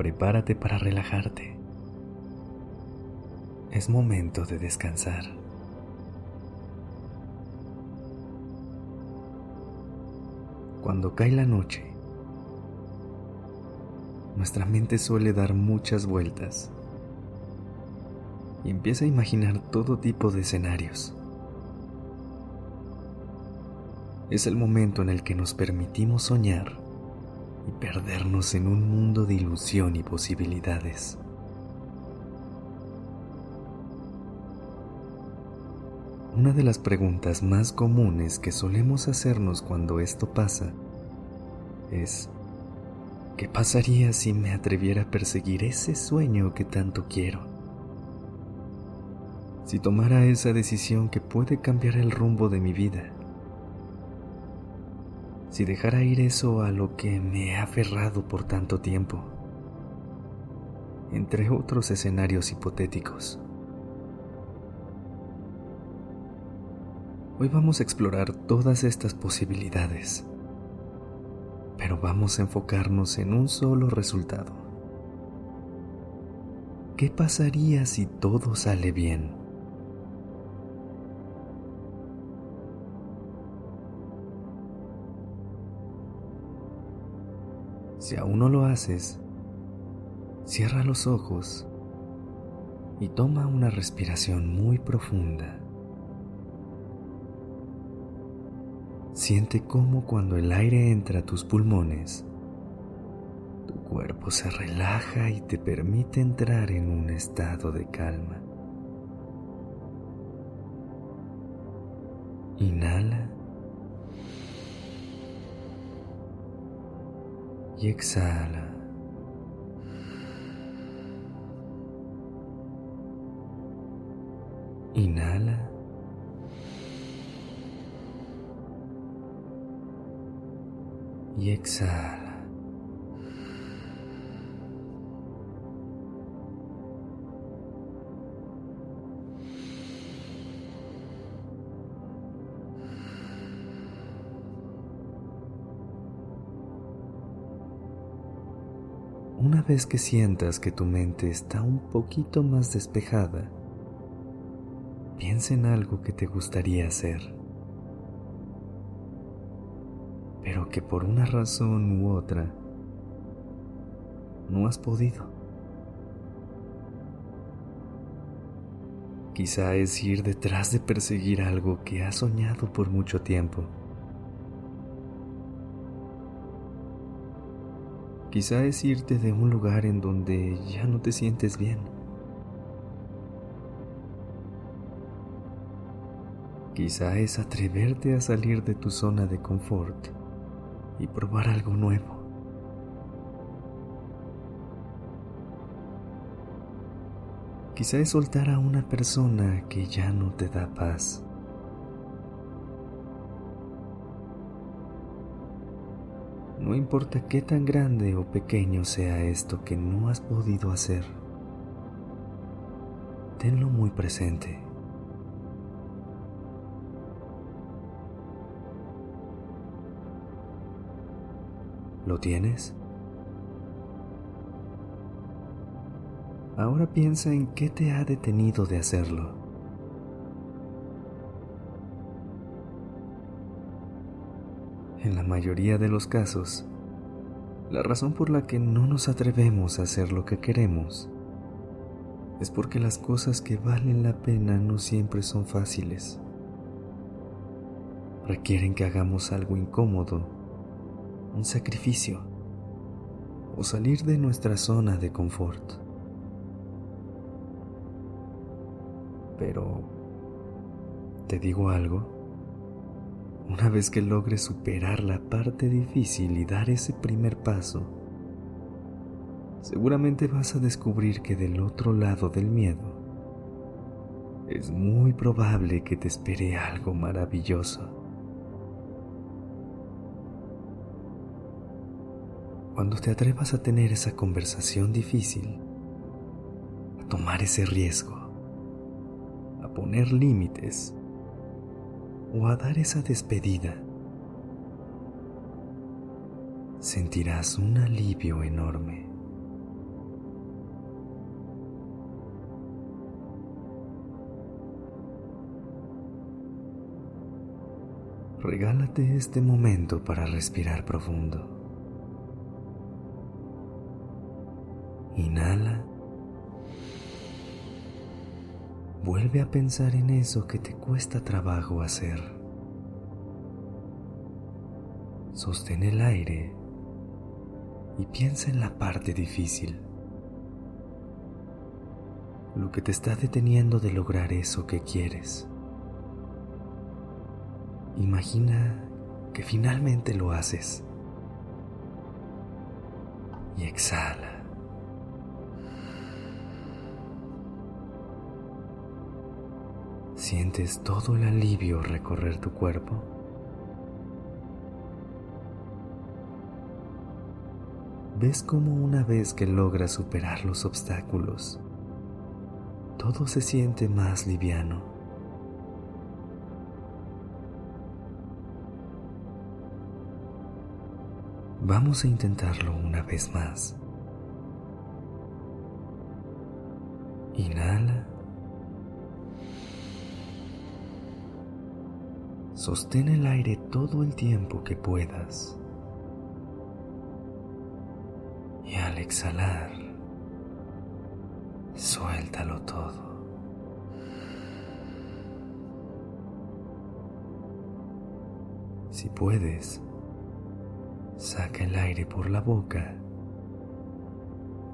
Prepárate para relajarte. Es momento de descansar. Cuando cae la noche, nuestra mente suele dar muchas vueltas y empieza a imaginar todo tipo de escenarios. Es el momento en el que nos permitimos soñar perdernos en un mundo de ilusión y posibilidades. Una de las preguntas más comunes que solemos hacernos cuando esto pasa es, ¿qué pasaría si me atreviera a perseguir ese sueño que tanto quiero? Si tomara esa decisión que puede cambiar el rumbo de mi vida si dejara ir eso a lo que me he aferrado por tanto tiempo, entre otros escenarios hipotéticos. Hoy vamos a explorar todas estas posibilidades, pero vamos a enfocarnos en un solo resultado. ¿Qué pasaría si todo sale bien? Si aún no lo haces, cierra los ojos y toma una respiración muy profunda. Siente cómo cuando el aire entra a tus pulmones, tu cuerpo se relaja y te permite entrar en un estado de calma. Inhala y exhala. Inhala. Y exhala. Vez que sientas que tu mente está un poquito más despejada, piensa en algo que te gustaría hacer, pero que por una razón u otra no has podido. Quizá es ir detrás de perseguir algo que has soñado por mucho tiempo Quizá es irte de un lugar en donde ya no te sientes bien. Quizá es atreverte a salir de tu zona de confort y probar algo nuevo. Quizá es soltar a una persona que ya no te da paz. No importa qué tan grande o pequeño sea esto que no has podido hacer, tenlo muy presente. ¿Lo tienes? Ahora piensa en qué te ha detenido de hacerlo. En la mayoría de los casos, la razón por la que no nos atrevemos a hacer lo que queremos es porque las cosas que valen la pena no siempre son fáciles. Requieren que hagamos algo incómodo, un sacrificio o salir de nuestra zona de confort. Pero, ¿te digo algo? Una vez que logres superar la parte difícil y dar ese primer paso, seguramente vas a descubrir que del otro lado del miedo es muy probable que te espere algo maravilloso. Cuando te atrevas a tener esa conversación difícil, a tomar ese riesgo, a poner límites o a dar esa despedida, sentirás un alivio enorme. Regálate este momento para respirar profundo. Inhala. Vuelve a pensar en eso que te cuesta trabajo hacer. Sostén el aire y piensa en la parte difícil. Lo que te está deteniendo de lograr eso que quieres. Imagina que finalmente lo haces. Y exhala. ¿Sientes todo el alivio recorrer tu cuerpo? ¿Ves cómo una vez que logras superar los obstáculos, todo se siente más liviano? Vamos a intentarlo una vez más. Inhala. Sostén el aire todo el tiempo que puedas. Y al exhalar, suéltalo todo. Si puedes, Saca el aire por la boca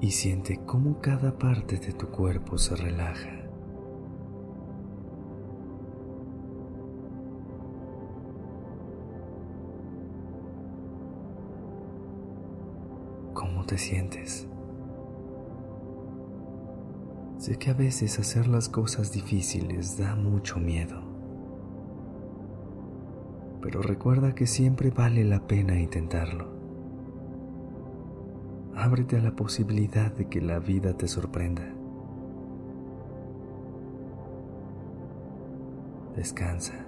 y siente cómo cada parte de tu cuerpo se relaja. Te sientes? Sé que a veces hacer las cosas difíciles da mucho miedo pero recuerda que siempre vale la pena intentarlo. Ábrete a la posibilidad de que la vida te sorprenda. Descansa.